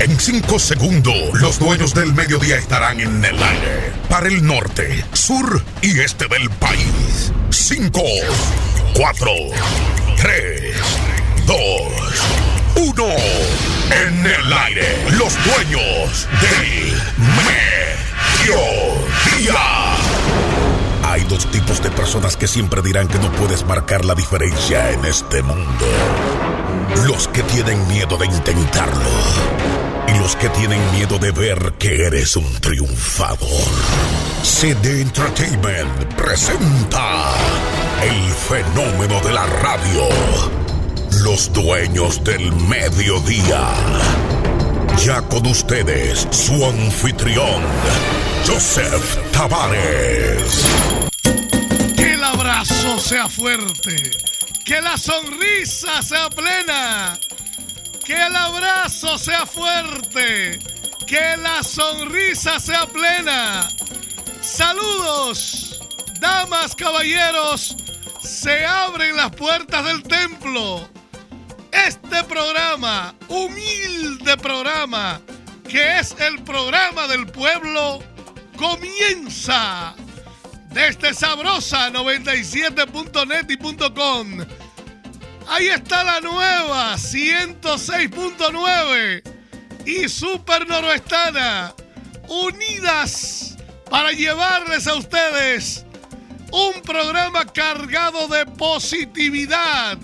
En cinco segundos, los dueños del mediodía estarán en el aire. Para el norte, sur y este del país. Cinco, cuatro, tres, dos, uno. En el aire, los dueños del mediodía. Hay dos tipos de personas que siempre dirán que no puedes marcar la diferencia en este mundo. Los que tienen miedo de intentarlo. Y los que tienen miedo de ver que eres un triunfador. CD Entertainment presenta el fenómeno de la radio. Los dueños del mediodía. Ya con ustedes, su anfitrión, Joseph Tavares. Que el abrazo sea fuerte. Que la sonrisa sea plena. Que el abrazo sea fuerte. Que la sonrisa sea plena. Saludos, damas, caballeros. Se abren las puertas del templo. Este programa, humilde programa, que es el programa del pueblo, comienza desde sabrosa 97.net y .com. Ahí está la nueva 106.9 y Super Noroestana unidas para llevarles a ustedes un programa cargado de positividad,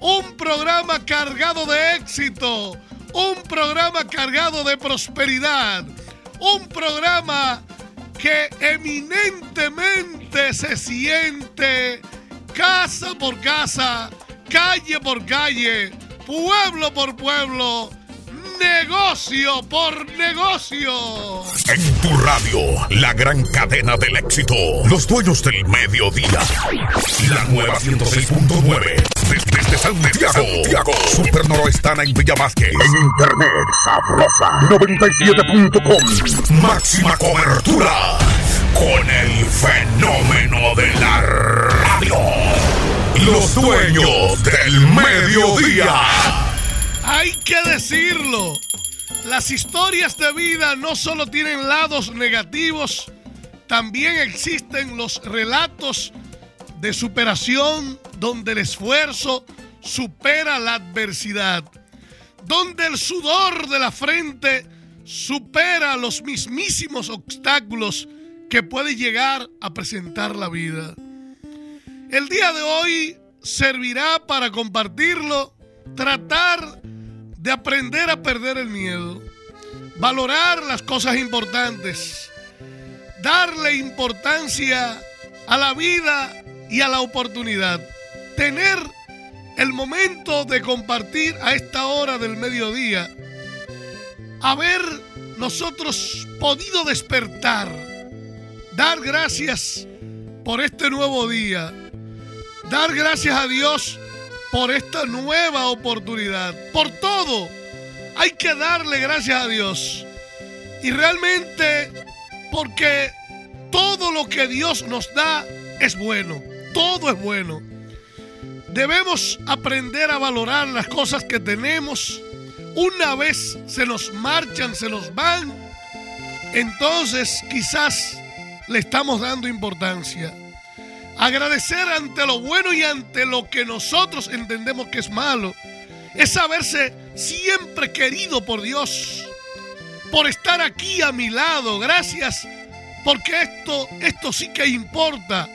un programa cargado de éxito, un programa cargado de prosperidad, un programa que eminentemente se siente casa por casa, calle por calle, pueblo por pueblo, negocio por negocio. En tu radio, la gran cadena del éxito. Los dueños del mediodía. La nueva 106.9. Desde, desde Santiago. Santiago. Super Noroestana en Villa Vázquez. En internet, sabrosa. 97.com. Máxima cobertura. Con el fenómeno de la radio. Los dueños del mediodía. Hay que decirlo. Las historias de vida no solo tienen lados negativos, también existen los relatos de superación donde el esfuerzo supera la adversidad, donde el sudor de la frente supera los mismísimos obstáculos que puede llegar a presentar la vida. El día de hoy servirá para compartirlo, tratar de aprender a perder el miedo, valorar las cosas importantes, darle importancia a la vida y a la oportunidad, tener el momento de compartir a esta hora del mediodía, haber nosotros podido despertar, dar gracias por este nuevo día, dar gracias a Dios por esta nueva oportunidad, por todo. Hay que darle gracias a Dios. Y realmente porque todo lo que Dios nos da es bueno, todo es bueno. Debemos aprender a valorar las cosas que tenemos. Una vez se nos marchan, se nos van, entonces quizás le estamos dando importancia. Agradecer ante lo bueno y ante lo que nosotros entendemos que es malo. Es saberse siempre querido por Dios. Por estar aquí a mi lado. Gracias. Porque esto, esto sí que importa.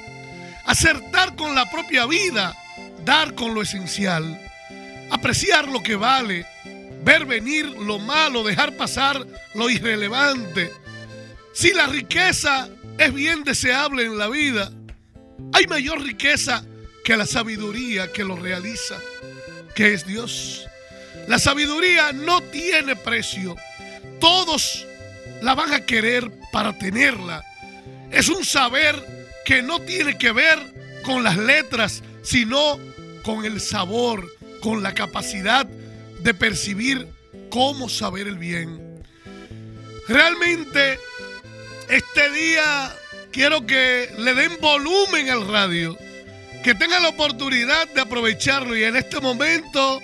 Acertar con la propia vida. Dar con lo esencial. Apreciar lo que vale. Ver venir lo malo. Dejar pasar lo irrelevante. Si la riqueza es bien deseable en la vida, hay mayor riqueza que la sabiduría que lo realiza, que es Dios. La sabiduría no tiene precio. Todos la van a querer para tenerla. Es un saber que no tiene que ver con las letras, sino con el sabor, con la capacidad de percibir cómo saber el bien. Realmente, este día quiero que le den volumen al radio, que tengan la oportunidad de aprovecharlo y en este momento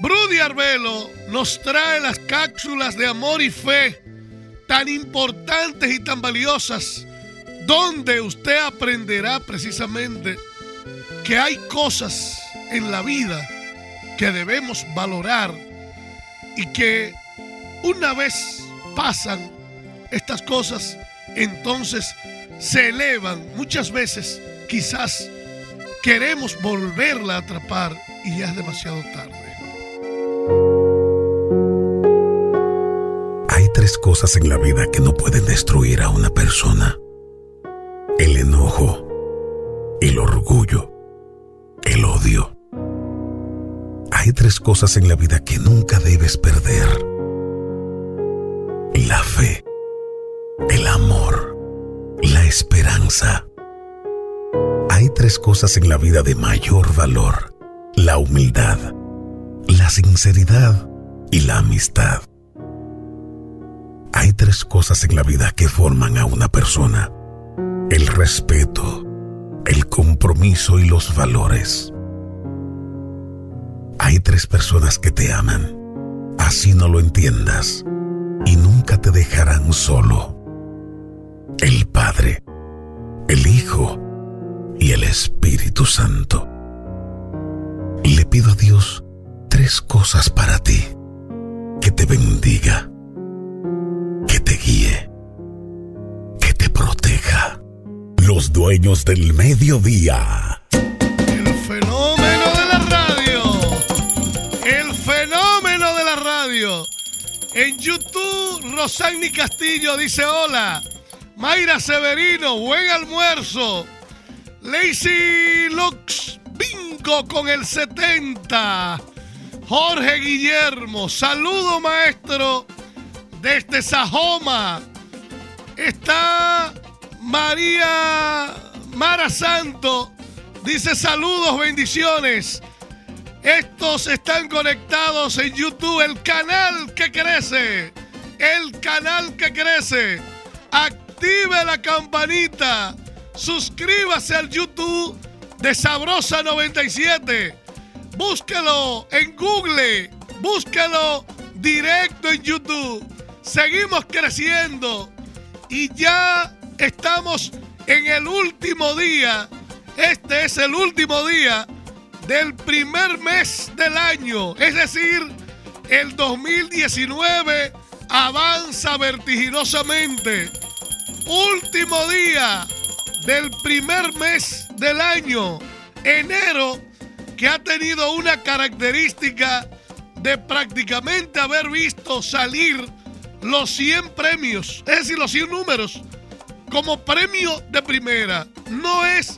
Brudy Arbelo nos trae las cápsulas de amor y fe tan importantes y tan valiosas, donde usted aprenderá precisamente que hay cosas en la vida que debemos valorar y que una vez pasan estas cosas, entonces se elevan. Muchas veces quizás queremos volverla a atrapar y ya es demasiado tarde. Hay tres cosas en la vida que no pueden destruir a una persona. El enojo, el orgullo, el odio. Hay tres cosas en la vida que nunca debes perder. La fe, el amor, la esperanza. Hay tres cosas en la vida de mayor valor. La humildad, la sinceridad y la amistad. Hay tres cosas en la vida que forman a una persona. El respeto, el compromiso y los valores. Hay tres personas que te aman, así no lo entiendas, y nunca te dejarán solo. El Padre, el Hijo y el Espíritu Santo. Le pido a Dios tres cosas para ti. Que te bendiga, Los dueños del mediodía. El fenómeno de la radio. El fenómeno de la radio. En YouTube, Rosani Castillo dice hola. Mayra Severino, buen almuerzo. Lazy Lux, bingo con el 70. Jorge Guillermo, saludo maestro desde Sajoma. Está María Mara Santo, dice saludos, bendiciones. Estos están conectados en YouTube, el canal que crece, el canal que crece. Active la campanita, suscríbase al YouTube de Sabrosa 97 búsquelo en Google, búsquelo directo en YouTube. Seguimos creciendo y ya estamos en el último día. Este es el último día del primer mes del año, es decir, el 2019 avanza vertiginosamente. Último día del primer mes del año, enero que ha tenido una característica de prácticamente haber visto salir los 100 premios, es decir, los 100 números, como premio de primera. No es,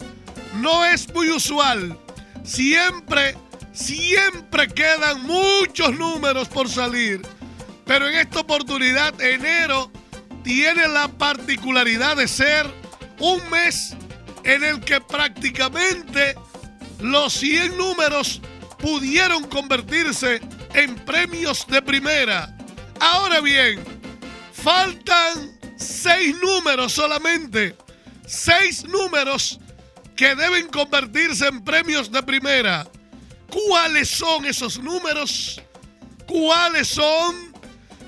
no es muy usual. Siempre, siempre quedan muchos números por salir. Pero en esta oportunidad, enero tiene la particularidad de ser un mes en el que prácticamente los 100 números pudieron convertirse en premios de primera. Ahora bien, faltan 6 números solamente. 6 números que deben convertirse en premios de primera. ¿Cuáles son esos números? ¿Cuáles son?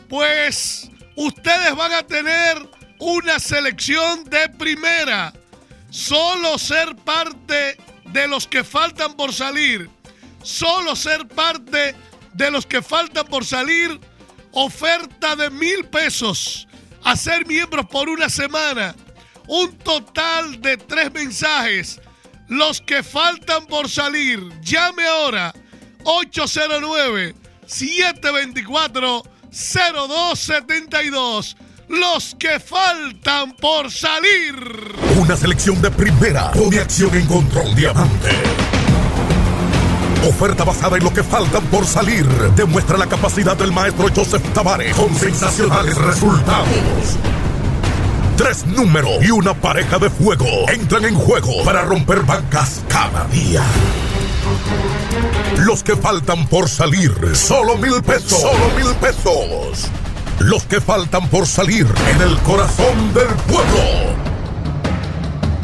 Pues ustedes van a tener una selección de primera. Solo ser parte de los que faltan por salir, solo ser parte de los que faltan por salir, oferta de mil pesos a ser miembros por una semana, un total de tres mensajes. Los que faltan por salir, llame ahora 809 724 0272 los que faltan por salir. Una selección de primera. Pone acción en control diamante. Oferta basada en lo que faltan por salir. Demuestra la capacidad del maestro Joseph Tavares con sensacionales resultados. Tres números y una pareja de fuego entran en juego para romper bancas cada día. Los que faltan por salir, solo mil pesos. Solo mil pesos los que faltan por salir en el corazón del pueblo.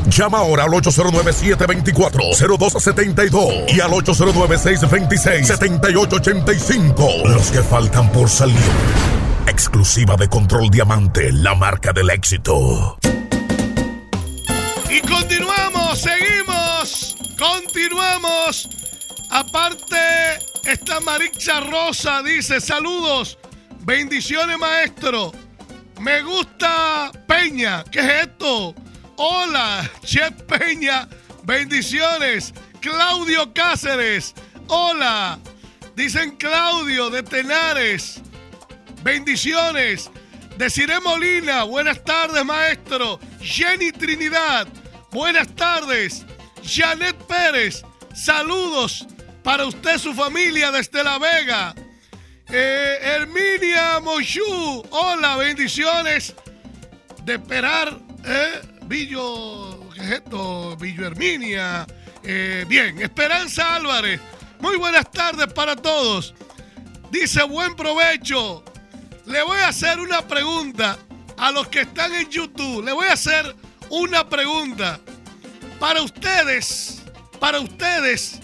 Llama ahora al 809-724-0272 y al 809-626-7885. Los que faltan por salir. Exclusiva de Control Diamante, la marca del éxito. Y continuamos, seguimos, continuamos. Aparte, esta Maricha Rosa dice, saludos, bendiciones maestro. Me gusta Peña, ¿qué es esto? Hola, Chef Peña, bendiciones. Claudio Cáceres, hola. Dicen Claudio de Tenares, bendiciones. Deciré Molina, buenas tardes maestro. Jenny Trinidad, buenas tardes. Janet Pérez, saludos para usted, su familia desde La Vega. Eh, Herminia Mochu, hola, bendiciones. De esperar, ¿eh? Villo, ¿qué es esto? Villo Herminia. Eh, bien, Esperanza Álvarez. Muy buenas tardes para todos. Dice buen provecho. Le voy a hacer una pregunta a los que están en YouTube. Le voy a hacer una pregunta. Para ustedes, para ustedes,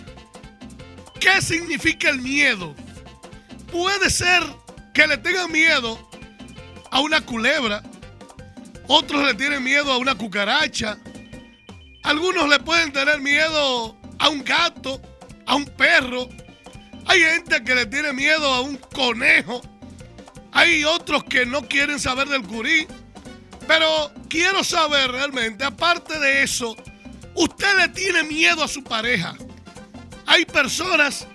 ¿qué significa el miedo? Puede ser que le tengan miedo a una culebra, otros le tienen miedo a una cucaracha, algunos le pueden tener miedo a un gato, a un perro, hay gente que le tiene miedo a un conejo, hay otros que no quieren saber del curí, pero quiero saber realmente, aparte de eso, usted le tiene miedo a su pareja. Hay personas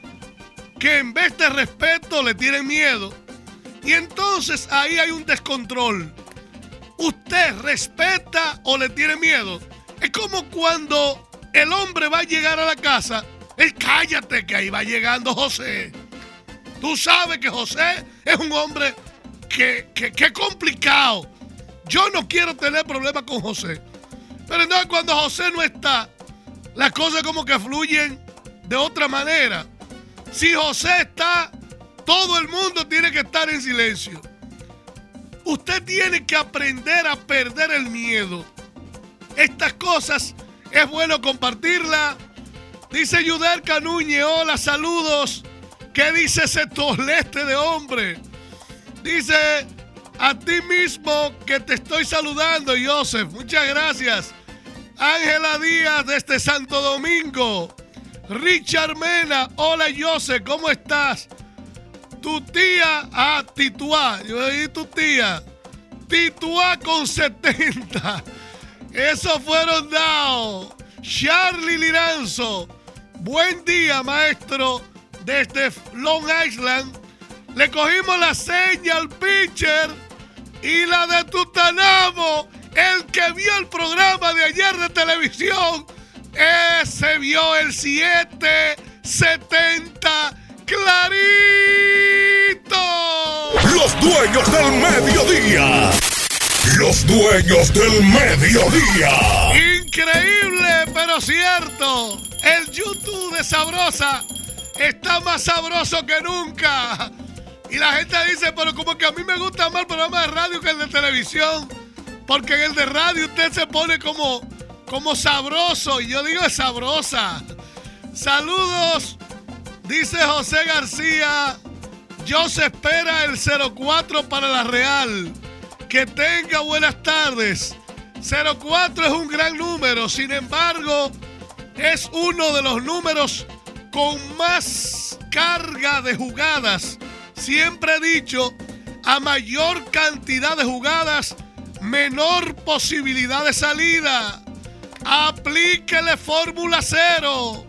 que en vez de respeto le tienen miedo. Y entonces ahí hay un descontrol. ¿Usted respeta o le tiene miedo? Es como cuando el hombre va a llegar a la casa. Él cállate que ahí va llegando José. Tú sabes que José es un hombre que, que, complicado. Yo no quiero tener problemas con José. Pero entonces cuando José no está, las cosas como que fluyen de otra manera. Si José está, todo el mundo tiene que estar en silencio. Usted tiene que aprender a perder el miedo. Estas cosas es bueno compartirla. Dice Yuder Canuñe, hola, saludos. ¿Qué dice ese toleste de hombre? Dice a ti mismo que te estoy saludando, Joseph. Muchas gracias. Ángela Díaz desde Santo Domingo. Richard Mena, hola Joseph, ¿cómo estás? Tu tía, ah, Tituá, yo dije tu tía, Tituá con 70. Esos fueron dados. Charlie Liranzo, buen día, maestro, desde Long Island. Le cogimos la seña al pitcher y la de Tutanamo, el que vio el programa de ayer de televisión ese vio el 770 clarito. Los dueños del mediodía. Los dueños del mediodía. Increíble, pero cierto. El YouTube de Sabrosa está más sabroso que nunca. Y la gente dice, pero como que a mí me gusta más el programa de radio que el de televisión. Porque en el de radio usted se pone como como sabroso. Y yo digo es sabrosa. Saludos, dice José García. Yo se espera el 04 para la Real. Que tenga buenas tardes. 04 es un gran número, sin embargo, es uno de los números con más carga de jugadas. Siempre he dicho, a mayor cantidad de jugadas, menor posibilidad de salida. Aplíquele Fórmula Cero.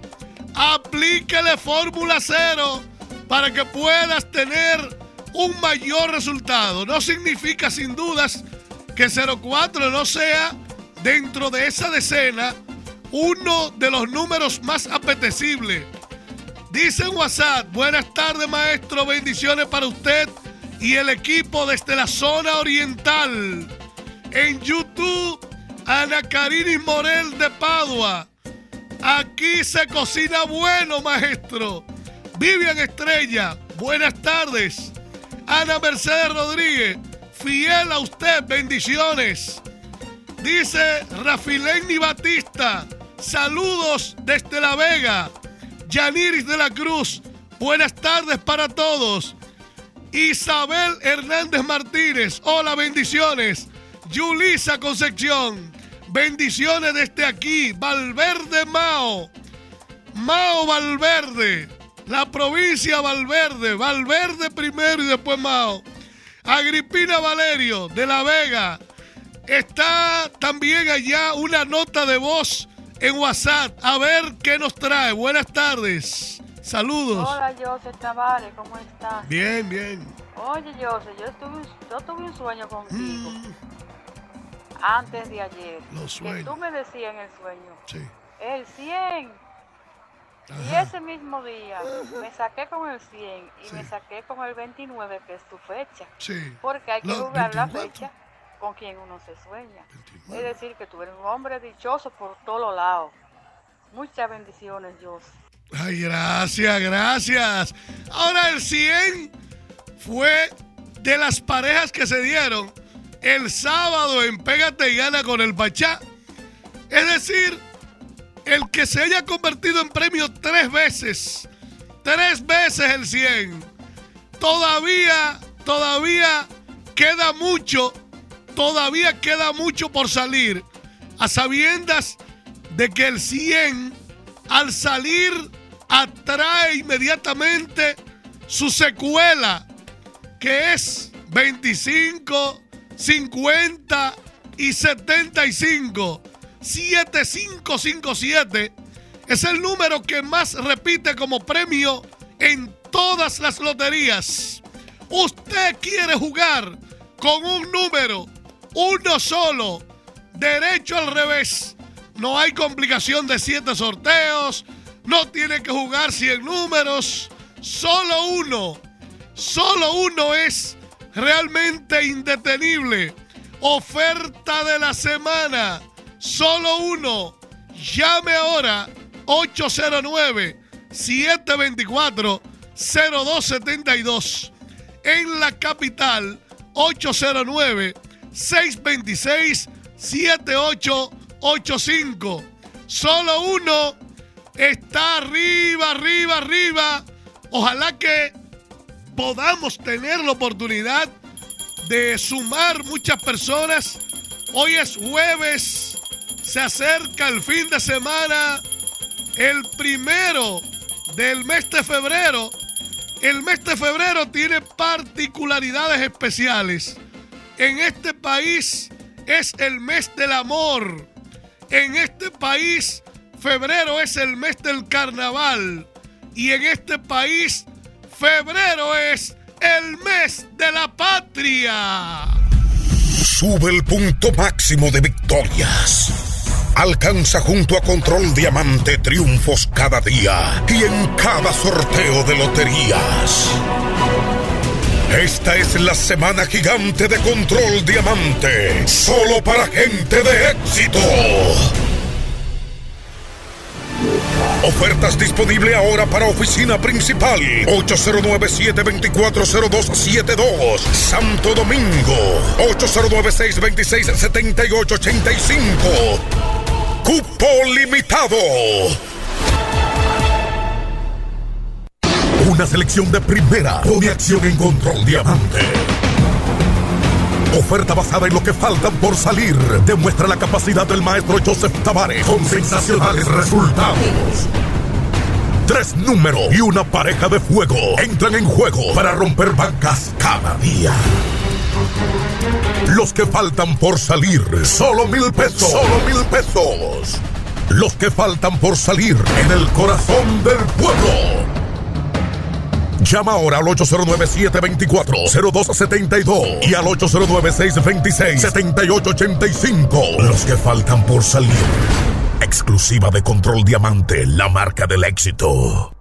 Aplíquele Fórmula Cero para que puedas tener un mayor resultado. No significa sin dudas que 04 no sea dentro de esa decena uno de los números más apetecibles. Dice en WhatsApp, buenas tardes maestro, bendiciones para usted y el equipo desde la zona oriental. En YouTube Ana Karini Morel de Padua. Aquí se cocina bueno, maestro. Vivian Estrella, buenas tardes. Ana Mercedes Rodríguez, fiel a usted, bendiciones. dice Rafileni Batista. Saludos desde La Vega. Yaniris de la Cruz. Buenas tardes para todos. Isabel Hernández Martínez. Hola, bendiciones. Yulisa Concepción. Bendiciones desde aquí. Valverde Mao. Mao Valverde. La provincia Valverde. Valverde primero y después Mao. Agripina Valerio de La Vega. Está también allá una nota de voz en WhatsApp. A ver qué nos trae. Buenas tardes. Saludos. Hola, José Tavares, ¿cómo estás? Bien, bien. Oye, José, yo tuve, yo tuve un sueño contigo mm. Antes de ayer. Los sueños. tú me decías en el sueño. Sí. El 100. Y ese mismo día me saqué con el 100 y me saqué con el 29, que es tu fecha. Sí. Porque hay que jugar la fecha con quien uno se sueña. Es decir, que tú eres un hombre dichoso por todos lados. Muchas bendiciones, José. Ay, gracias, gracias. Ahora el 100 fue de las parejas que se dieron el sábado en Pégate y Gana con el Pachá. Es decir, el que se haya convertido en premio tres veces, tres veces el 100, todavía, todavía queda mucho todavía queda mucho por salir, a sabiendas de que el 100 al salir atrae inmediatamente su secuela, que es 25, 50 y 75. 7557 es el número que más repite como premio en todas las loterías. Usted quiere jugar con un número uno solo, derecho al revés. No hay complicación de siete sorteos, no tiene que jugar 100 números, solo uno, solo uno es realmente indetenible. Oferta de la semana, solo uno. Llame ahora 809 724 0272 en la capital 809 626-7885. Solo uno está arriba, arriba, arriba. Ojalá que podamos tener la oportunidad de sumar muchas personas. Hoy es jueves, se acerca el fin de semana, el primero del mes de febrero. El mes de febrero tiene particularidades especiales. En este país es el mes del amor. En este país febrero es el mes del carnaval. Y en este país febrero es el mes de la patria. Sube el punto máximo de victorias. Alcanza junto a Control Diamante triunfos cada día y en cada sorteo de loterías. Esta es la semana gigante de Control Diamante, solo para gente de éxito. Ofertas disponible ahora para oficina principal. 809-724-0272 Santo Domingo. 809-626-7885 Cupo limitado. Una selección de primera. Pone acción en control diamante. Oferta basada en lo que faltan por salir. Demuestra la capacidad del maestro Joseph Tavares con sensacionales resultados. Tres números y una pareja de fuego entran en juego para romper bancas cada día. Los que faltan por salir, solo mil pesos. Solo mil pesos. Los que faltan por salir en el corazón del pueblo. Llama ahora al 809-724-0272 y al 809-626-7885. Los que faltan por salir. Exclusiva de Control Diamante, la marca del éxito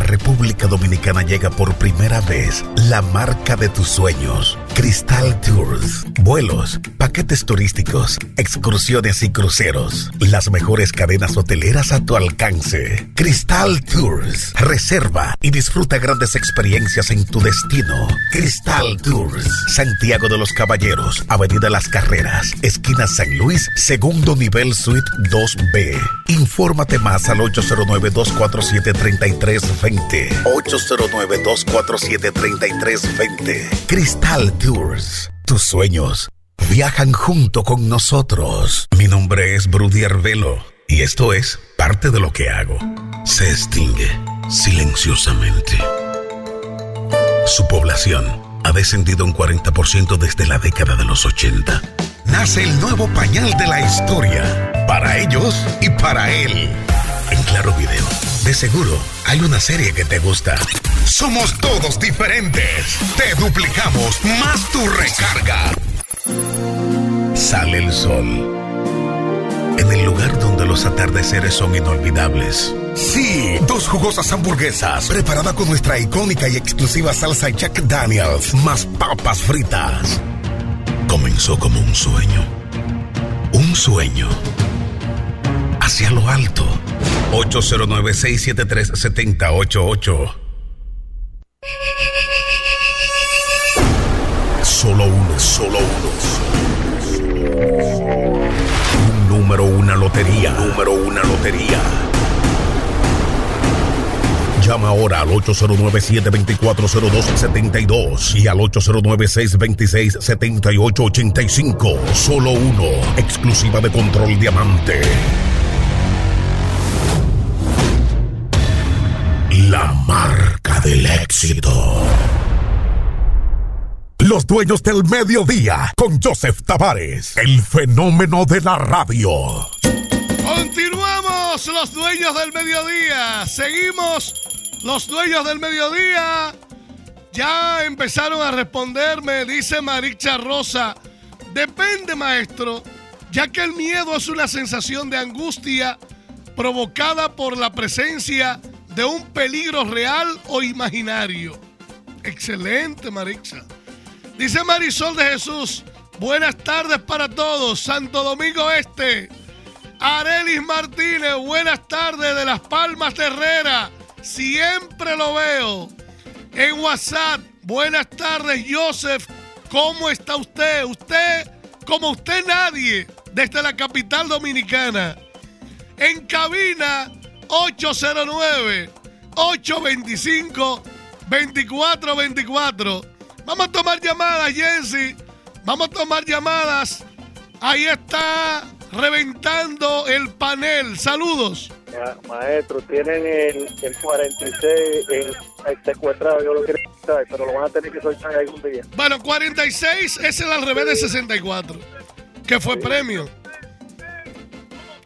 República Dominicana llega por primera vez la marca de tus sueños, Cristal Tours. Vuelos, paquetes turísticos, excursiones y cruceros. Las mejores cadenas hoteleras a tu alcance. Cristal Tours. Reserva y disfruta grandes experiencias en tu destino. Cristal Tours. Santiago de los Caballeros, Avenida Las Carreras, esquina San Luis, segundo nivel Suite 2B. Infórmate más al 809-247-3320. 809-247-3320. Cristal Tours. Tus sueños viajan junto con nosotros. Mi nombre es Brudier Velo y esto es parte de lo que hago. Se extingue silenciosamente. Su población ha descendido un 40% desde la década de los 80. Nace el nuevo pañal de la historia, para ellos y para él. En Claro Video, de seguro hay una serie que te gusta. Somos todos diferentes. Te duplicamos más tu recarga. Sale el sol. En el lugar donde los atardeceres son inolvidables. Sí, dos jugosas hamburguesas, preparada con nuestra icónica y exclusiva salsa Jack Daniels, más papas fritas. Comenzó como un sueño. Un sueño. Hacia lo alto. 809-673-7088. Solo uno, solo uno. Un número, una lotería. número, una lotería. Llama ahora al 809-724-0272 y al 809-626-7885. Solo uno. Exclusiva de Control Diamante. Del éxito. Los dueños del mediodía con Joseph Tavares, el fenómeno de la radio. Continuamos los dueños del mediodía. Seguimos los dueños del mediodía. Ya empezaron a responderme, dice Maricha Rosa. Depende, maestro, ya que el miedo es una sensación de angustia provocada por la presencia de un peligro real o imaginario. Excelente, Marixa. Dice Marisol de Jesús, buenas tardes para todos, Santo Domingo Este. Arelis Martínez, buenas tardes de Las Palmas de Herrera, siempre lo veo. En WhatsApp, buenas tardes, Joseph, ¿cómo está usted? Usted, como usted nadie, desde la capital dominicana. En cabina, 809 825 2424. Vamos a tomar llamadas, Jensi. Vamos a tomar llamadas. Ahí está reventando el panel. Saludos. Ya, maestro, tienen el, el 46 el, el secuestrado. Yo lo quiero quitar, pero lo van a tener que soltar algún día. Bueno, 46 es el al revés de 64, que fue premio.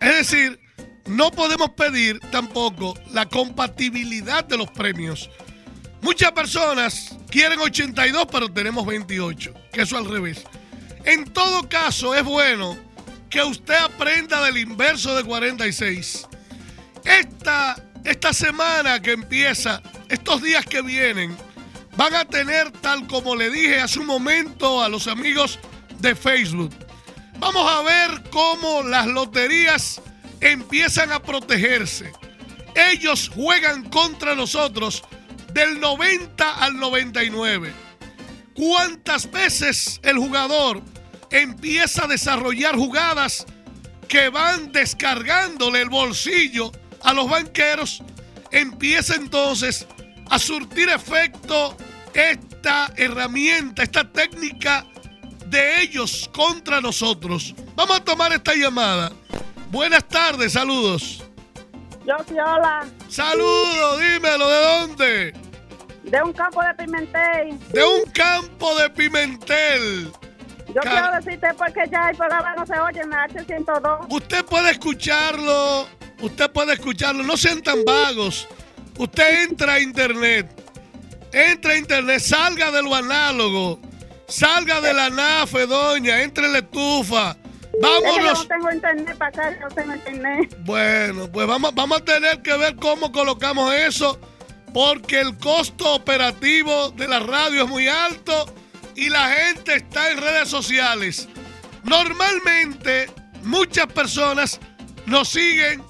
Es decir, no podemos pedir tampoco la compatibilidad de los premios. Muchas personas quieren 82, pero tenemos 28, que eso al revés. En todo caso, es bueno que usted aprenda del inverso de 46. Esta, esta semana que empieza, estos días que vienen, van a tener, tal como le dije hace un momento a los amigos de Facebook, vamos a ver cómo las loterías empiezan a protegerse. Ellos juegan contra nosotros del 90 al 99. ¿Cuántas veces el jugador empieza a desarrollar jugadas que van descargándole el bolsillo a los banqueros? Empieza entonces a surtir efecto esta herramienta, esta técnica de ellos contra nosotros. Vamos a tomar esta llamada. Buenas tardes, saludos. Yo sí, hola. Saludos, dímelo, ¿de dónde? De un campo de Pimentel. De un campo de Pimentel. Yo Car- quiero decirte porque ya el programa no se oye en la H102. Usted puede escucharlo, usted puede escucharlo, no sean tan vagos. Usted entra a internet, entra a internet, salga de lo análogo, salga de la nafe, doña, entre en la estufa. Es que yo Vámonos. no tengo internet para acá, no tengo internet. Bueno, pues vamos, vamos a tener que ver cómo colocamos eso. porque el costo operativo de la radio es muy alto y la gente está en redes sociales. Normalmente muchas personas nos siguen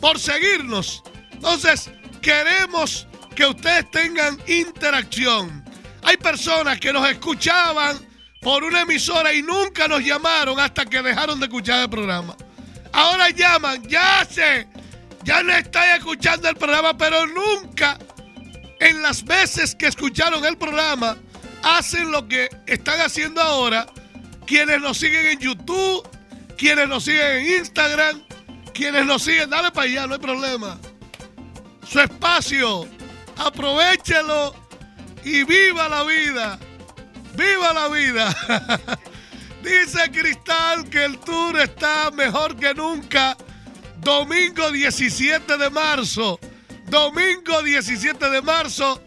por seguirnos. Entonces, queremos que ustedes tengan interacción. Hay personas que nos escuchaban por una emisora y nunca nos llamaron hasta que dejaron de escuchar el programa. Ahora llaman, ya sé, ya no están escuchando el programa, pero nunca en las veces que escucharon el programa hacen lo que están haciendo ahora quienes nos siguen en YouTube, quienes nos siguen en Instagram, quienes nos siguen, dale para allá, no hay problema. Su espacio, aprovechelo y viva la vida. ¡Viva la vida! Dice Cristal que el tour está mejor que nunca. Domingo 17 de marzo. Domingo 17 de marzo.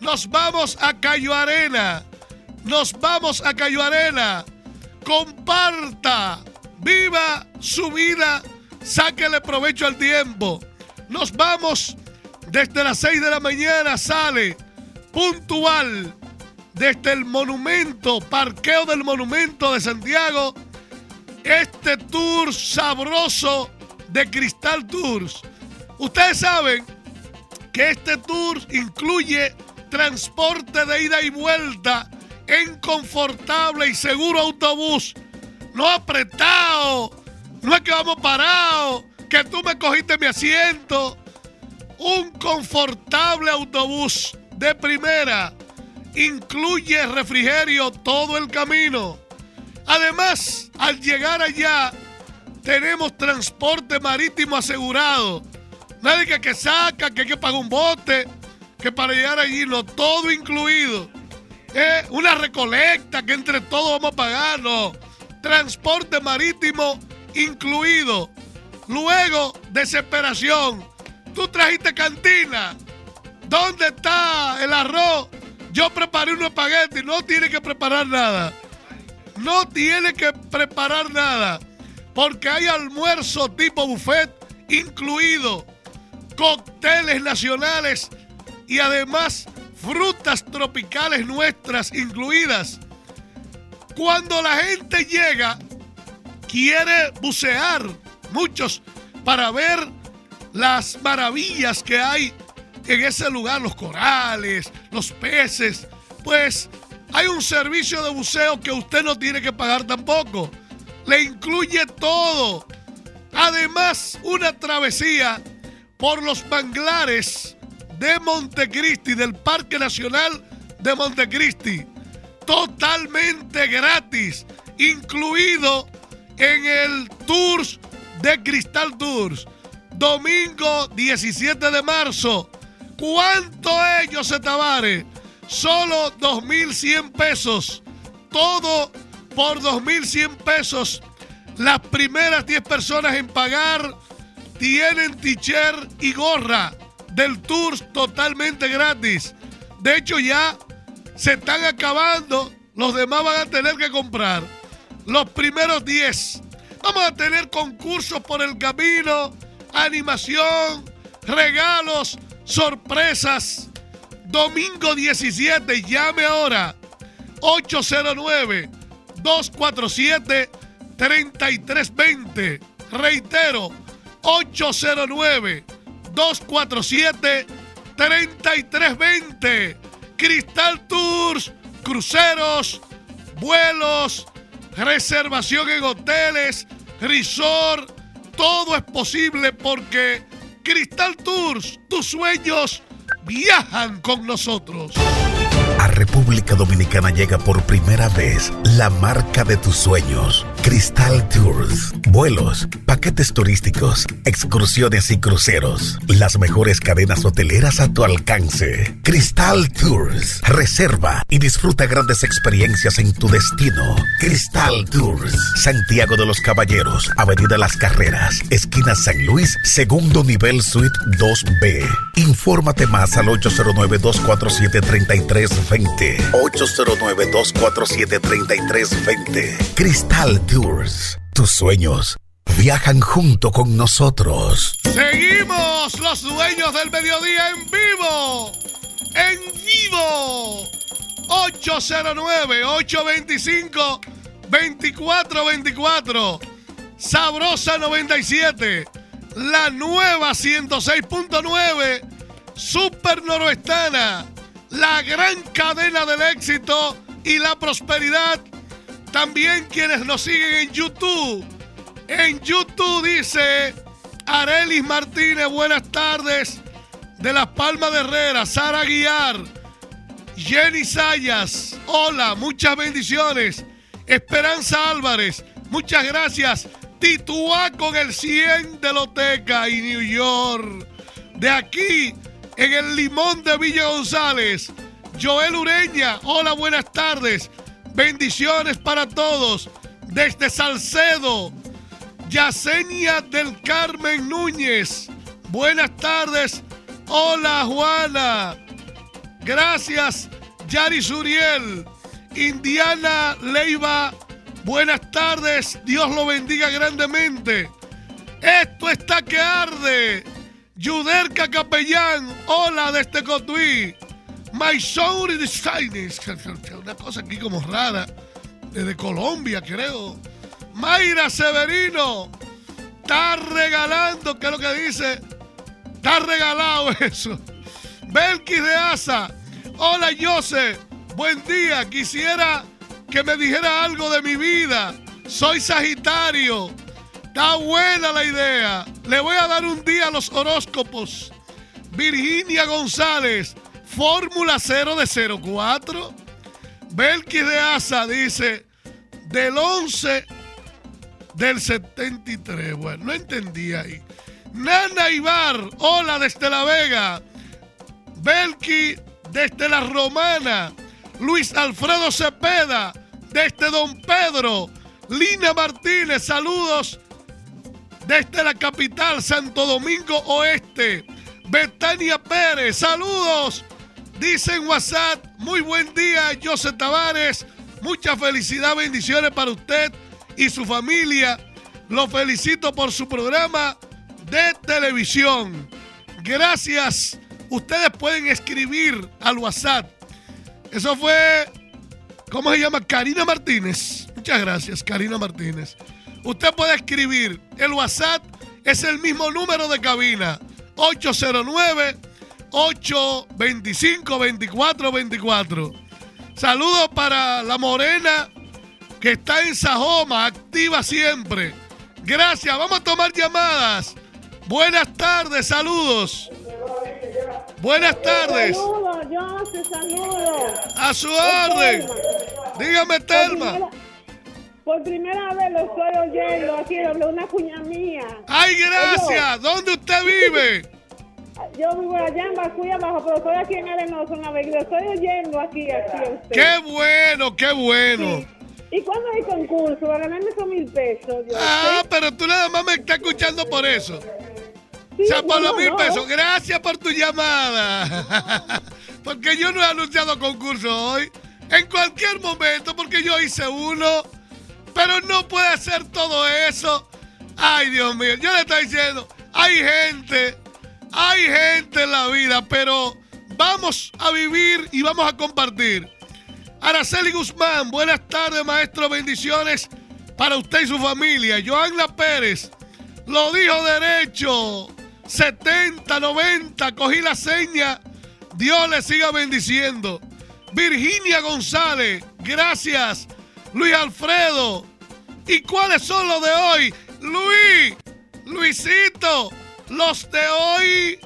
Nos vamos a Cayo Arena. Nos vamos a Cayo Arena. Comparta. Viva su vida. Sáquele provecho al tiempo. Nos vamos desde las 6 de la mañana. Sale puntual desde el monumento, parqueo del monumento de Santiago, este tour sabroso de Cristal Tours. Ustedes saben que este tour incluye transporte de ida y vuelta en confortable y seguro autobús. No apretado, no es que vamos parados, que tú me cogiste mi asiento. Un confortable autobús de primera incluye refrigerio todo el camino. Además, al llegar allá, tenemos transporte marítimo asegurado. Nadie que, que saca, que hay que pagar un bote, que para llegar allí, no, todo incluido. Eh, una recolecta que entre todos vamos a pagar, no. Transporte marítimo incluido. Luego, desesperación. Tú trajiste cantina. ¿Dónde está el arroz? Yo preparé un espagueti, no tiene que preparar nada. No tiene que preparar nada. Porque hay almuerzo tipo buffet incluido. Cócteles nacionales y además frutas tropicales nuestras incluidas. Cuando la gente llega, quiere bucear, muchos, para ver las maravillas que hay en ese lugar los corales, los peces. Pues hay un servicio de buceo que usted no tiene que pagar tampoco. Le incluye todo. Además, una travesía por los manglares de Montecristi, del Parque Nacional de Montecristi. Totalmente gratis, incluido en el Tours de Cristal Tours. Domingo 17 de marzo, ¿Cuánto ellos se tabare? Solo 2.100 pesos. Todo por 2.100 pesos. Las primeras 10 personas en pagar tienen t-shirt y gorra del tour totalmente gratis. De hecho ya se están acabando. Los demás van a tener que comprar. Los primeros 10. Vamos a tener concursos por el camino, animación, regalos sorpresas. Domingo 17, llame ahora. 809-247-3320. Reitero, 809-247-3320. Cristal Tours, cruceros, vuelos, reservación en hoteles, resort. Todo es posible porque Cristal Tours, tus sueños viajan con nosotros. A República Dominicana llega por primera vez la marca de tus sueños, Cristal Tours. Vuelos, paquetes turísticos, excursiones y cruceros. Las mejores cadenas hoteleras a tu alcance. Cristal Tours. Reserva y disfruta grandes experiencias en tu destino. Cristal Tours. Santiago de los Caballeros, Avenida Las Carreras, esquina San Luis, segundo nivel suite 2B. Infórmate más al 809 247 33 809-247-3320. Cristal Tours. Tus sueños viajan junto con nosotros. Seguimos los dueños del mediodía en vivo. En vivo. 809-825-2424. Sabrosa 97. La nueva 106.9. Super Noroestana. La gran cadena del éxito y la prosperidad. También quienes nos siguen en YouTube en YouTube dice Arelis Martínez, buenas tardes. De Las Palmas de Herrera, Sara Guiar, Jenny Sayas, hola, muchas bendiciones. Esperanza Álvarez, muchas gracias. Tituá con el 100 de Loteca y New York. De aquí, en el Limón de Villa González, Joel Ureña, hola, buenas tardes. Bendiciones para todos. Desde Salcedo, Yasenia del Carmen Núñez. Buenas tardes. Hola Juana. Gracias Yari Suriel. Indiana Leiva. Buenas tardes. Dios lo bendiga grandemente. Esto está que arde. Yuderca Capellán. Hola desde Cotuí. My Soul Designs. Una cosa aquí como rara. Desde Colombia, creo. Mayra Severino está regalando, ¿qué es lo que dice? Está regalado eso. Belkis de Asa. Hola, Jose. Buen día. Quisiera que me dijera algo de mi vida. Soy Sagitario. Está buena la idea. Le voy a dar un día a los horóscopos. Virginia González. Fórmula 0 de 04. Belkis de Asa dice del 11 del 73. Bueno, no entendí ahí. Nana Ibar, hola desde La Vega. Belki desde La Romana. Luis Alfredo Cepeda desde Don Pedro. Lina Martínez, saludos desde la capital, Santo Domingo Oeste. Betania Pérez, saludos. Dice en WhatsApp, muy buen día, José Tavares. Mucha felicidad, bendiciones para usted y su familia. Lo felicito por su programa de televisión. Gracias. Ustedes pueden escribir al WhatsApp. Eso fue, ¿cómo se llama? Karina Martínez. Muchas gracias, Karina Martínez. Usted puede escribir. El WhatsApp es el mismo número de cabina. 809 825 2424. Saludos para la morena que está en Sajoma, activa siempre. Gracias, vamos a tomar llamadas. Buenas tardes, saludos. Buenas tardes. Saludos, yo te saludo. A su orden. Dígame, Telma. Por primera vez lo estoy oyendo aquí, una cuña mía. ¡Ay, gracias! ¿Dónde usted vive? Yo vivo allá en Bacuy abajo, pero estoy aquí en Arenoso, una vez. Lo estoy oyendo aquí, aquí a usted. ¡Qué bueno, qué bueno! Sí. ¿Y cuándo hay concurso? Para ganarme esos mil pesos. Yo Ah, pero tú nada más me estás escuchando por eso. Sí, O sea, por no, los mil no. pesos. Gracias por tu llamada. Porque yo no he anunciado concurso hoy. En cualquier momento, porque yo hice uno. Pero no puede ser todo eso. Ay, Dios mío. Yo le estoy diciendo, hay gente, hay gente en la vida, pero vamos a vivir y vamos a compartir. Araceli Guzmán, buenas tardes, maestro. Bendiciones para usted y su familia. Joanna Pérez, lo dijo derecho. 70, 90, cogí la seña. Dios le siga bendiciendo. Virginia González, gracias. Luis Alfredo. ¿Y cuáles son los de hoy? Luis, Luisito, los de hoy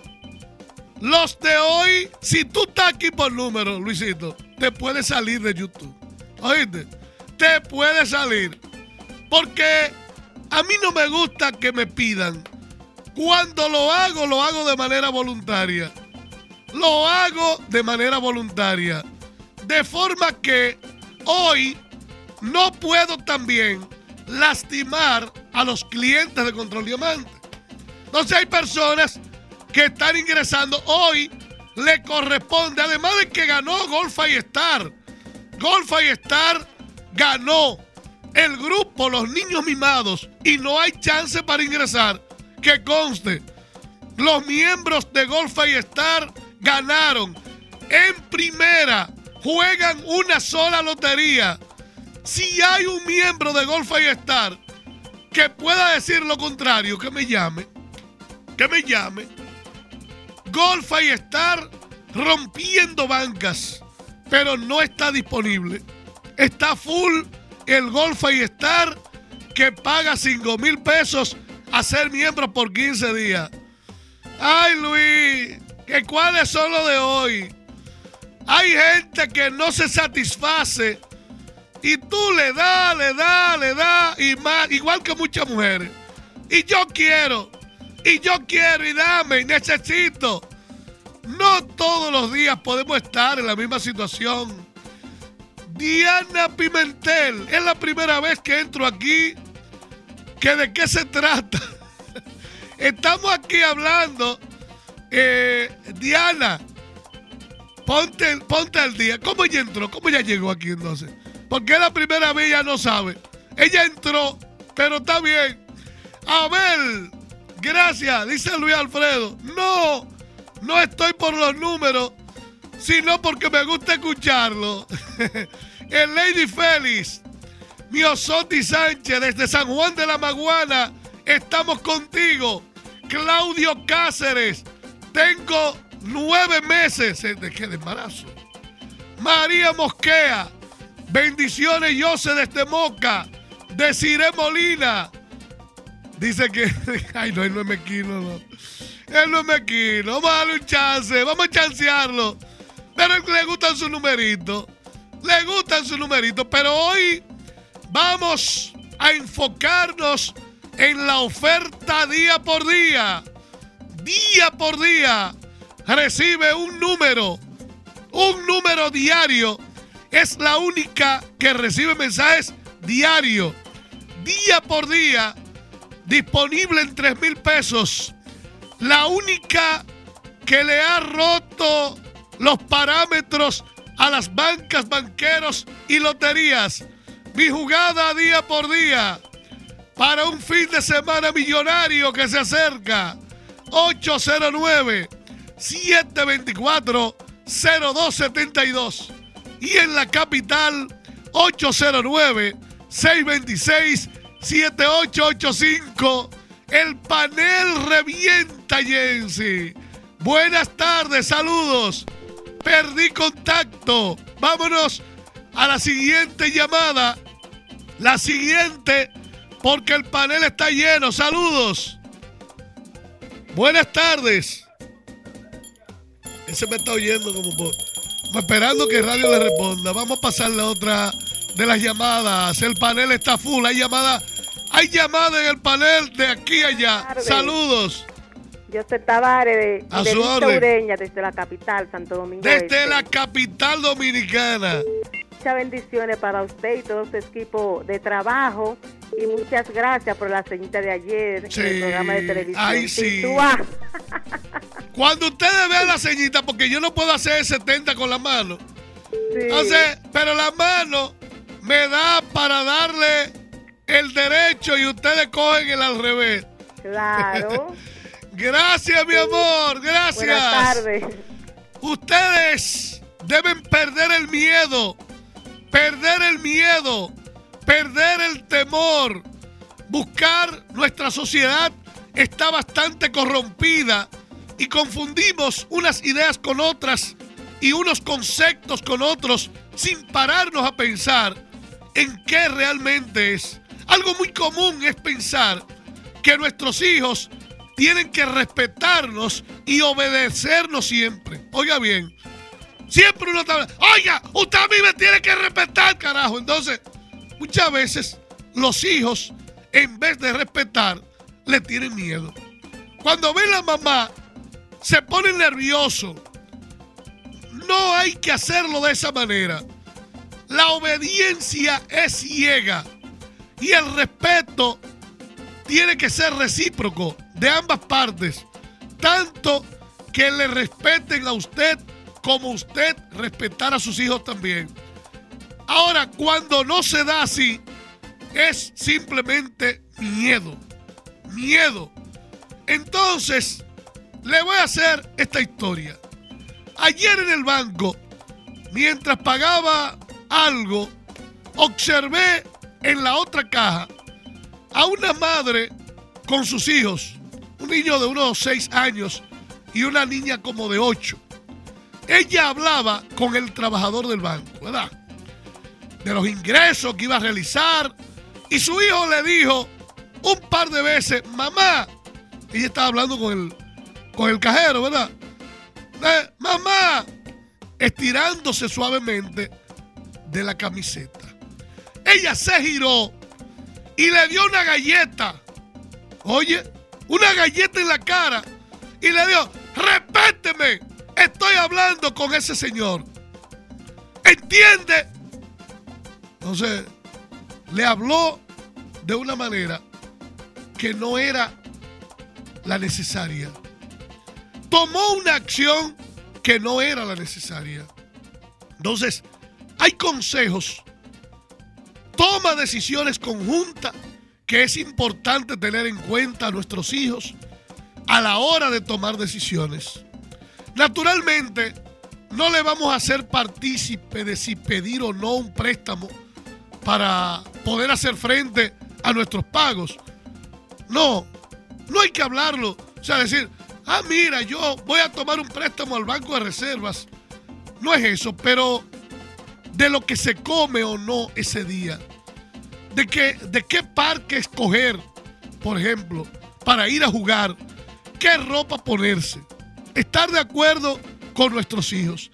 los de hoy, si tú estás aquí por número, Luisito, te puedes salir de YouTube. ¿Oíste? Te puedes salir. Porque a mí no me gusta que me pidan. Cuando lo hago, lo hago de manera voluntaria. Lo hago de manera voluntaria. De forma que hoy no puedo también lastimar a los clientes de Control Diamante. Entonces hay personas que están ingresando hoy, le corresponde, además de que ganó Golf y Star. Golf y Star ganó el grupo Los Niños Mimados y no hay chance para ingresar, que conste, los miembros de Golf y Star ganaron en primera, juegan una sola lotería. Si hay un miembro de Golf y Star que pueda decir lo contrario, que me llame, que me llame. Golf y Star rompiendo bancas, pero no está disponible. Está full el Golf y Star que paga 5 mil pesos a ser miembro por 15 días. Ay, Luis, ¿que ¿cuáles son los de hoy? Hay gente que no se satisface y tú le das, le das, le das y más, igual que muchas mujeres. Y yo quiero, y yo quiero y dame y necesito. No todos los días podemos estar en la misma situación. Diana Pimentel, es la primera vez que entro aquí. ¿Que ¿De qué se trata? Estamos aquí hablando. Eh, Diana, ponte, ponte al día. ¿Cómo ella entró? ¿Cómo ella llegó aquí entonces? Porque es la primera vez, ella no sabe. Ella entró, pero está bien. A ver, gracias, dice Luis Alfredo. No, no estoy por los números, sino porque me gusta escucharlo. El Lady Félix, Miosotti Sánchez, desde San Juan de la Maguana, estamos contigo. Claudio Cáceres, tengo nueve meses de, ¿qué? de embarazo. María Mosquea, bendiciones, yo sé desde Moca. Desiree Molina, dice que, ay no, él no es mequino, no. Él no es mequino, vamos a darle un chance, vamos a chancearlo. Pero le gustan sus numeritos, le gustan sus numeritos, pero hoy vamos a enfocarnos en la oferta día por día. Día por día recibe un número, un número diario. Es la única que recibe mensajes diario, día por día, disponible en 3 mil pesos. La única que le ha roto los parámetros a las bancas, banqueros y loterías. Mi jugada día por día para un fin de semana millonario que se acerca. 809-724-0272. Y en la capital, 809-626-7885. El panel revienta, Jensi. Buenas tardes, saludos. Perdí contacto. Vámonos a la siguiente llamada. La siguiente, porque el panel está lleno. Saludos. Buenas tardes. Ese me está oyendo como por. Esperando que radio le responda. Vamos a pasar la otra de las llamadas. El panel está full. Hay llamadas. Hay llamadas en el panel de aquí a allá. Saludos. Yo soy Tavares de, A de su. Ureña, desde la capital, Santo Domingo. Desde Este. la capital dominicana. Muchas bendiciones para usted y todo su equipo de trabajo. Y muchas gracias por la ceñita de ayer Sí. en el programa de televisión. Ay, sí. Cuando ustedes vean la ceñita, porque yo no puedo hacer 70 con la mano. Sí. Entonces, pero la mano me da para darle el derecho y ustedes cogen el al revés. Claro. Gracias, mi amor. Gracias. Buenas tardes. Ustedes deben perder el miedo, perder el miedo, perder el temor. Buscar nuestra sociedad está bastante corrompida y confundimos unas ideas con otras y unos conceptos con otros sin pararnos a pensar en qué realmente es. Algo muy común es pensar que nuestros hijos tienen que respetarnos y obedecernos siempre. Oiga bien, siempre uno está oiga, usted a mí me tiene que respetar, carajo. Entonces, muchas veces los hijos, en vez de respetar, le tienen miedo. Cuando ven la mamá, se ponen nerviosos. No hay que hacerlo de esa manera. La obediencia es ciega y el respeto tiene que ser recíproco de ambas partes. Tanto que le respeten a usted como usted respetar a sus hijos también. Ahora, cuando no se da así, es simplemente miedo. Miedo. Entonces, le voy a hacer esta historia. Ayer en el banco, mientras pagaba algo, observé en la otra caja a una madre con sus hijos, un niño de unos 6 años y una niña como de 8. Ella hablaba con el trabajador del banco, ¿verdad? De los ingresos que iba a realizar. Y su hijo le dijo un par de veces, mamá, ella estaba hablando con el, con el cajero, ¿verdad? Eh, mamá, estirándose suavemente de la camiseta. Ella se giró y le dio una galleta. Oye, una galleta en la cara. Y le dio, respéteme. Estoy hablando con ese señor. ¿Entiende? Entonces, le habló de una manera que no era la necesaria. Tomó una acción que no era la necesaria. Entonces, hay consejos. Toma decisiones conjuntas que es importante tener en cuenta a nuestros hijos a la hora de tomar decisiones. Naturalmente, no le vamos a hacer partícipe de si pedir o no un préstamo para poder hacer frente a nuestros pagos. No, no hay que hablarlo. O sea, decir, ah, mira, yo voy a tomar un préstamo al Banco de Reservas. No es eso, pero de lo que se come o no ese día. De, que, de qué parque escoger, por ejemplo, para ir a jugar. ¿Qué ropa ponerse? estar de acuerdo con nuestros hijos.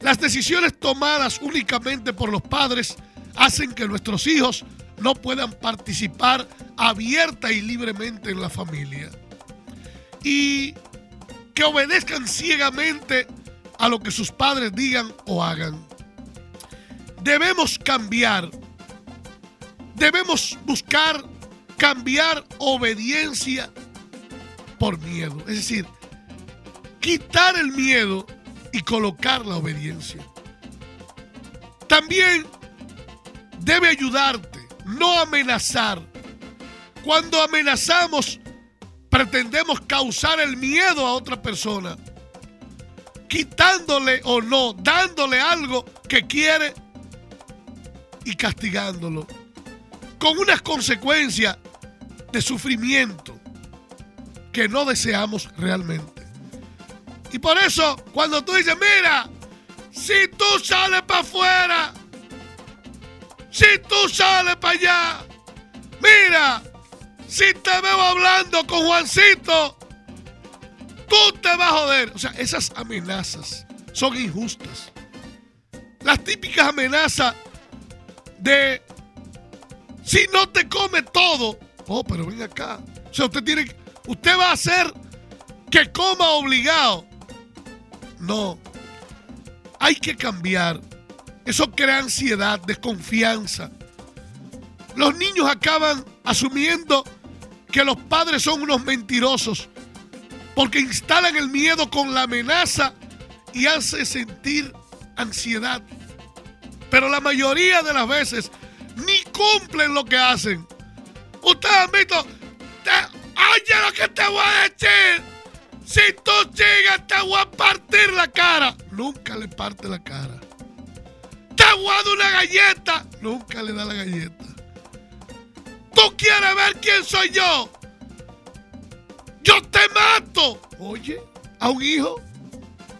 Las decisiones tomadas únicamente por los padres hacen que nuestros hijos no puedan participar abierta y libremente en la familia. Y que obedezcan ciegamente a lo que sus padres digan o hagan. Debemos cambiar. Debemos buscar cambiar obediencia por miedo. Es decir, quitar el miedo y colocar la obediencia. También debe ayudarte, no amenazar. Cuando amenazamos, pretendemos causar el miedo a otra persona, quitándole o no, dándole algo que quiere y castigándolo, con unas consecuencias de sufrimiento que no deseamos realmente. Y por eso, cuando tú dices, mira, si tú sales para afuera, si tú sales para allá, mira, si te veo hablando con Juancito, tú te vas a joder. O sea, esas amenazas son injustas. Las típicas amenazas de si no te come todo. Oh, pero ven acá. O sea, usted tiene usted va a hacer que coma obligado. No. Hay que cambiar. Eso crea ansiedad, desconfianza. Los niños acaban asumiendo que los padres son unos mentirosos porque instalan el miedo con la amenaza y hace sentir ansiedad. Pero la mayoría de las veces ni cumplen lo que hacen. Ustedes han visto, oye lo que te voy a decir. Si tú llegas, te voy a partir la cara. Nunca le parte la cara. Te voy a dar una galleta. Nunca le da la galleta. ¿Tú quieres ver quién soy yo? Yo te mato. Oye, a un hijo,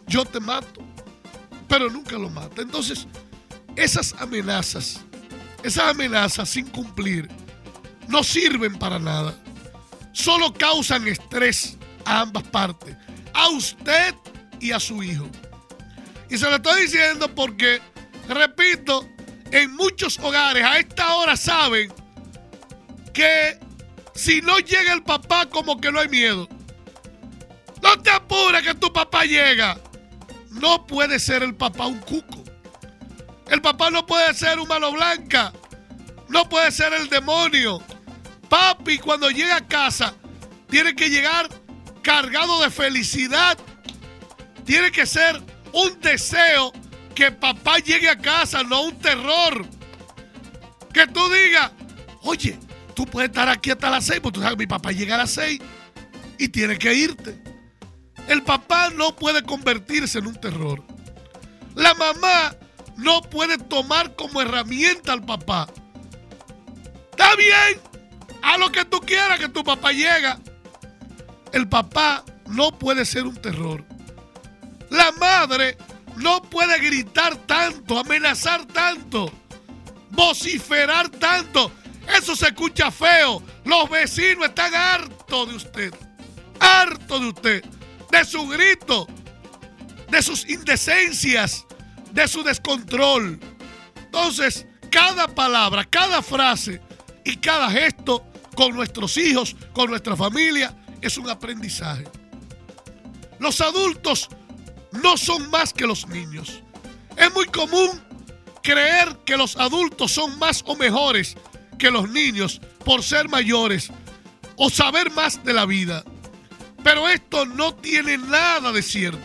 yo te mato. Pero nunca lo mata. Entonces, esas amenazas, esas amenazas sin cumplir, no sirven para nada. Solo causan estrés a ambas partes, a usted y a su hijo. Y se lo estoy diciendo porque, repito, en muchos hogares a esta hora saben que si no llega el papá como que no hay miedo. No te apures que tu papá llega. No puede ser el papá un cuco. El papá no puede ser un mano blanca. No puede ser el demonio. Papi, cuando llega a casa, tiene que llegar cargado de felicidad. Tiene que ser un deseo que papá llegue a casa, no un terror. Que tú digas, Oye, tú puedes estar aquí hasta las 6, porque tú sabes que mi papá llega a las 6 y tiene que irte. El papá no puede convertirse en un terror. La mamá no puede tomar como herramienta al papá. Está bien, a lo que tú quieras que tu papá llega. El papá no puede ser un terror. La madre no puede gritar tanto, amenazar tanto, vociferar tanto. Eso se escucha feo. Los vecinos están hartos de usted. Hartos de usted. De su grito. De sus indecencias. De su descontrol. Entonces, cada palabra, cada frase y cada gesto con nuestros hijos, con nuestra familia, es un aprendizaje. Los adultos no son más que los niños. Es muy común creer que los adultos son más o mejores que los niños por ser mayores o saber más de la vida. Pero esto no tiene nada de cierto.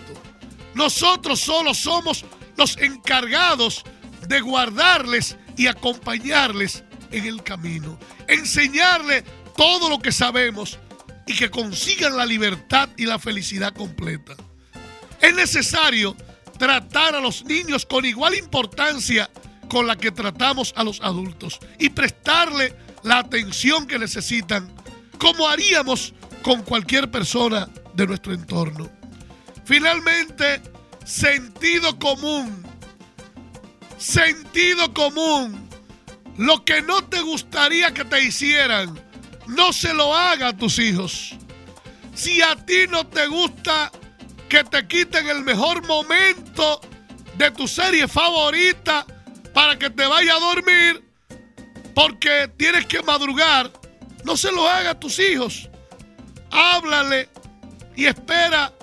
Nosotros solo somos los encargados de guardarles y acompañarles en el camino. Enseñarles todo lo que sabemos y que consigan la libertad y la felicidad completa. Es necesario tratar a los niños con igual importancia con la que tratamos a los adultos y prestarle la atención que necesitan, como haríamos con cualquier persona de nuestro entorno. Finalmente, sentido común. Sentido común. Lo que no te gustaría que te hicieran, no se lo haga a tus hijos. Si a ti no te gusta que te quiten el mejor momento de tu serie favorita para que te vaya a dormir porque tienes que madrugar, no se lo haga a tus hijos. Háblale y espera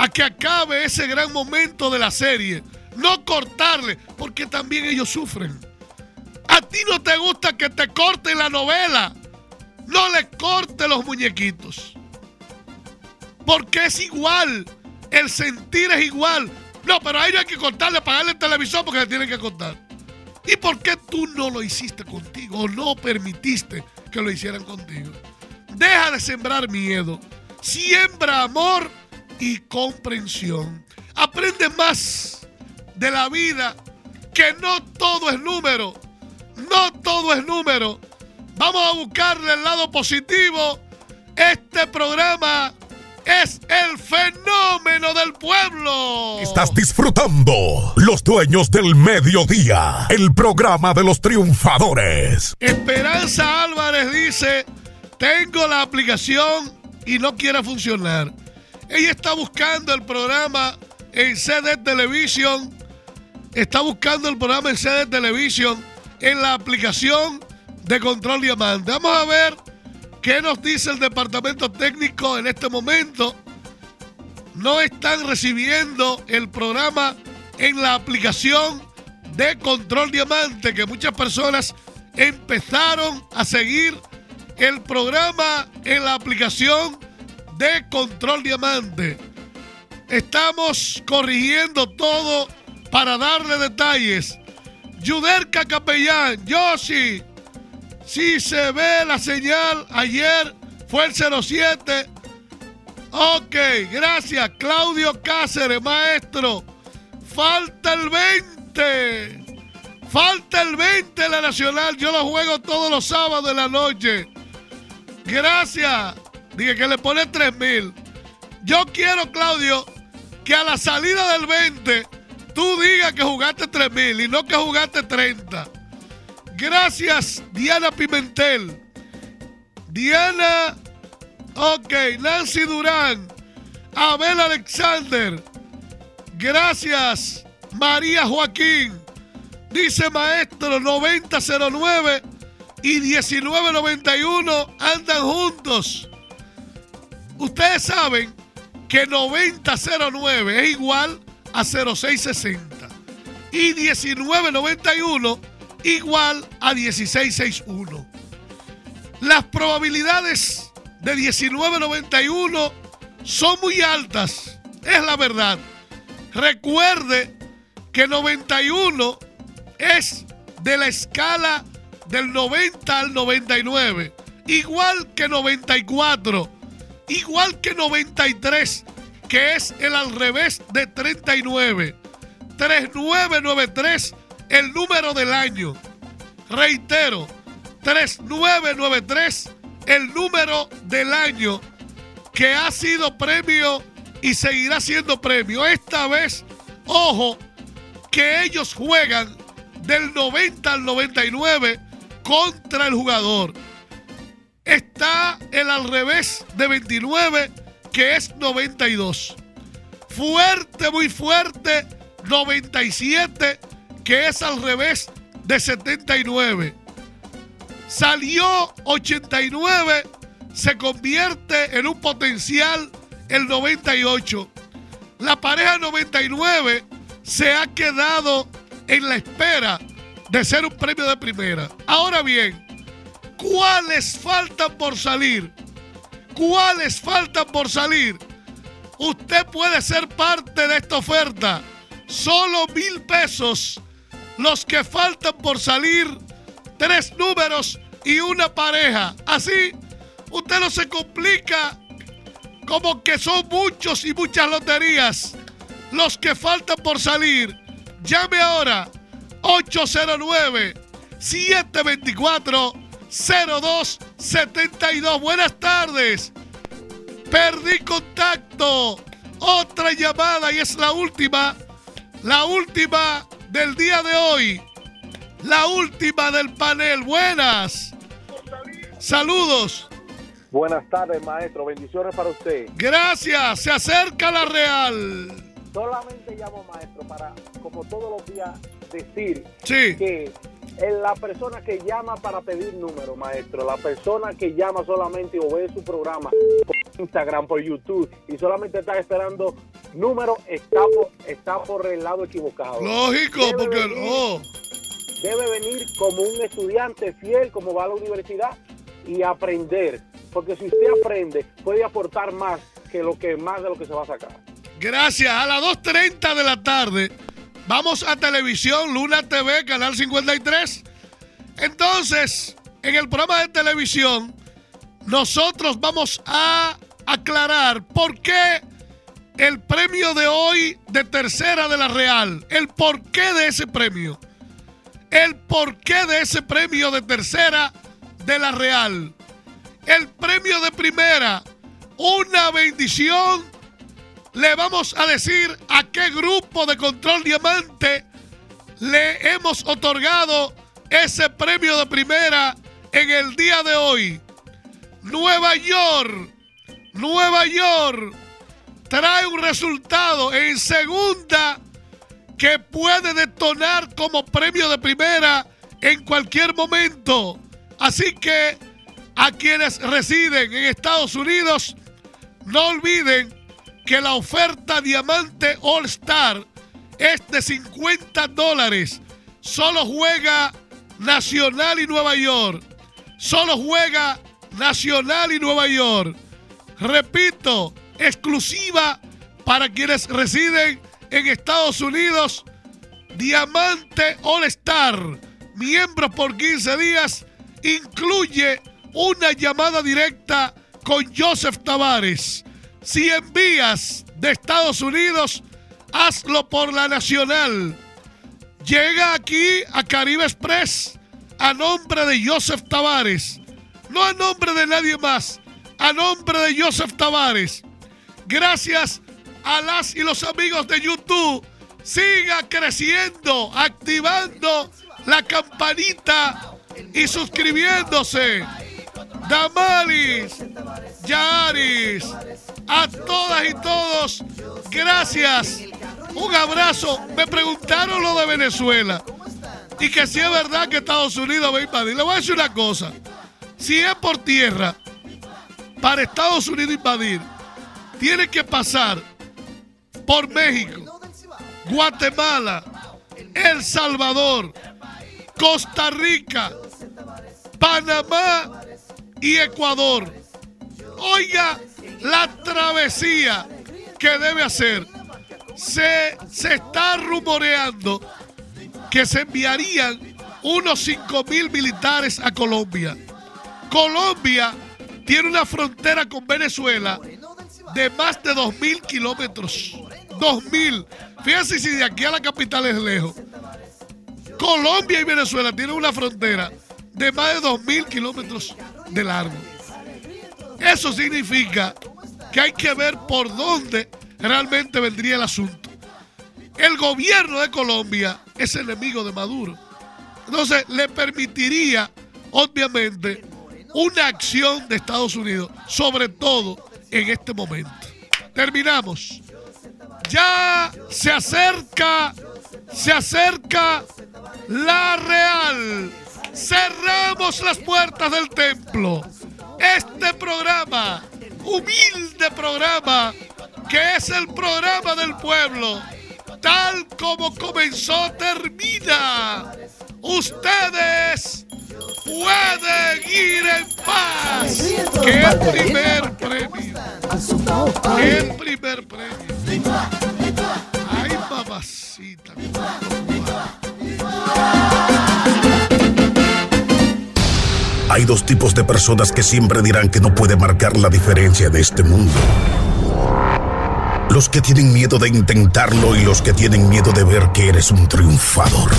a que acabe ese gran momento de la serie. No cortarle, porque también ellos sufren. A ti no te gusta que te corten la novela. No le corte los muñequitos. Porque es igual el sentir es igual. No, pero a ellos hay que cortarle, pagarle el televisor porque le tienen que cortar. ¿Y por qué tú no lo hiciste contigo o no permitiste que lo hicieran contigo? Deja de sembrar miedo. Siembra amor y comprensión. Aprende más de la vida que no todo es número. No todo es número. Vamos a buscarle el lado positivo. Este programa es el fenómeno del pueblo. Estás disfrutando Los Dueños del Mediodía, el programa de los triunfadores. Esperanza Álvarez dice, tengo la aplicación y no quiere funcionar. Ella está buscando el programa en CD Televisión. Está buscando el programa en CD Televisión en la aplicación de Control Diamante. Vamos a ver ¿Qué nos dice el departamento técnico en este momento? No están recibiendo el programa en la aplicación de Control Diamante, que muchas personas empezaron a seguir el programa en la aplicación de Control Diamante. Estamos corrigiendo todo para darle detalles. Yuderka Capellán, Yoshi, si se ve la señal, ayer fue el 07. Ok, gracias. Claudio Cáceres, maestro. Falta el 20. Falta el 20 la Nacional. Yo lo juego todos los sábados de la noche. Gracias. Dije que le pone 3 mil. Yo quiero, Claudio, que a la salida del 20 tú digas que jugaste 3 mil y no que jugaste 30. Gracias, Diana Pimentel. Diana, ok, Nancy Durán. Abel Alexander. Gracias, María Joaquín. Dice maestro 9009 y 1991 andan juntos. Ustedes saben que 9009 es igual a 0660 y 1991 igual a 1661. Las probabilidades de 1991 son muy altas, es la verdad. Recuerde que 91 es de la escala del 90 al 99, igual que 94, igual que 93, que es el al revés de 39. 3993, el número del año. Reitero, 3993, el número del año que ha sido premio y seguirá siendo premio. Esta vez, ojo, que ellos juegan del 90 al 99 contra el jugador. Está el al revés de 29, que es 92. Fuerte, muy fuerte, 97, que es al revés de 79. Salió 89, se convierte en un potencial el 98. La pareja 99 se ha quedado en la espera de ser un premio de primera. Ahora bien, ¿cuáles faltan por salir? ¿Cuáles faltan por salir? Usted puede ser parte de esta oferta. Solo mil pesos. Los que faltan por salir, tres números y una pareja. Así, usted no se complica como que son muchos y muchas loterías. Los que faltan por salir. Llame ahora 809-724-0272. Buenas tardes. Perdí contacto. Otra llamada y es la última. La última del día de hoy. La última del panel. Buenas. Saludos. Buenas tardes, maestro. Bendiciones para usted. Gracias. Se acerca la Real. Solamente llamo, maestro, para, como todos los días, decir Sí. que la persona que llama para pedir número, maestro, la persona que llama solamente o ve su programa por Instagram, por YouTube y solamente está esperando número, está por, está por el lado equivocado. Lógico, Debe porque venir- no. Debe venir como un estudiante fiel, como va a la universidad y aprender. Porque si usted aprende, puede aportar más que lo que más de lo que se va a sacar. Gracias. A las 2.30 de la tarde vamos a televisión, Luna TV, Canal 53. Entonces, en el programa de televisión, nosotros vamos a aclarar por qué el premio de hoy de tercera de la Real, el porqué de ese premio, el porqué de ese premio de tercera de la Real, el premio de primera, una bendición le vamos a decir a qué grupo de control diamante le hemos otorgado ese premio de primera en el día de hoy. Nueva York, Nueva York trae un resultado en segunda que puede detonar como premio de primera en cualquier momento. Así que a quienes residen en Estados Unidos, no olviden que la oferta Diamante All Star es de 50 dólares. Solo juega Nacional y Nueva York. Solo juega Nacional y Nueva York. Repito, exclusiva para quienes residen en Estados Unidos. Diamante All Star, miembros por 15 días, incluye una llamada directa con Joseph Tavares. Si envías de Estados Unidos, hazlo por la nacional. Llega aquí a Caribe Express a nombre de Joseph Tavares. No a nombre de nadie más, a nombre de Joseph Tavares. Gracias a las y los amigos de YouTube. Siga creciendo, activando la campanita y suscribiéndose. Damalis, Yaris, a todas y todos, gracias. Un abrazo. Me preguntaron lo de Venezuela y que si es verdad que Estados Unidos va a invadir. Le voy a decir una cosa. Si es por tierra, para Estados Unidos invadir, tiene que pasar por México, Guatemala, El Salvador, Costa Rica, Panamá y Ecuador. Oiga la travesía que debe hacer. Se, se está rumoreando que se enviarían unos 5 mil militares a Colombia. Colombia tiene una frontera con Venezuela de más de 2 mil kilómetros. 2 mil. Fíjense si de aquí a la capital es lejos. Colombia y Venezuela tienen una frontera de más de 2 mil kilómetros de largo. Eso significa que hay que ver por dónde realmente vendría el asunto. El gobierno de Colombia es enemigo de Maduro. Entonces le permitiría, obviamente, una acción de Estados Unidos, sobre todo en este momento. Terminamos. Ya se acerca, se acerca la Real. Cerramos las puertas del templo. Este programa, humilde programa, que es el programa del pueblo, tal como comenzó, termina. Ustedes pueden ir en paz. El primer premio. El primer premio. Ay, mamacita. Hay dos tipos de personas que siempre dirán que no puede marcar la diferencia de este mundo. Los que tienen miedo de intentarlo y los que tienen miedo de ver que eres un triunfador.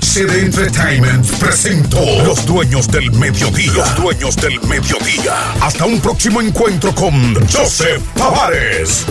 CD Entertainment presentó Los Dueños del Mediodía. Los Dueños del Mediodía. Hasta un próximo encuentro con Joseph Tavares.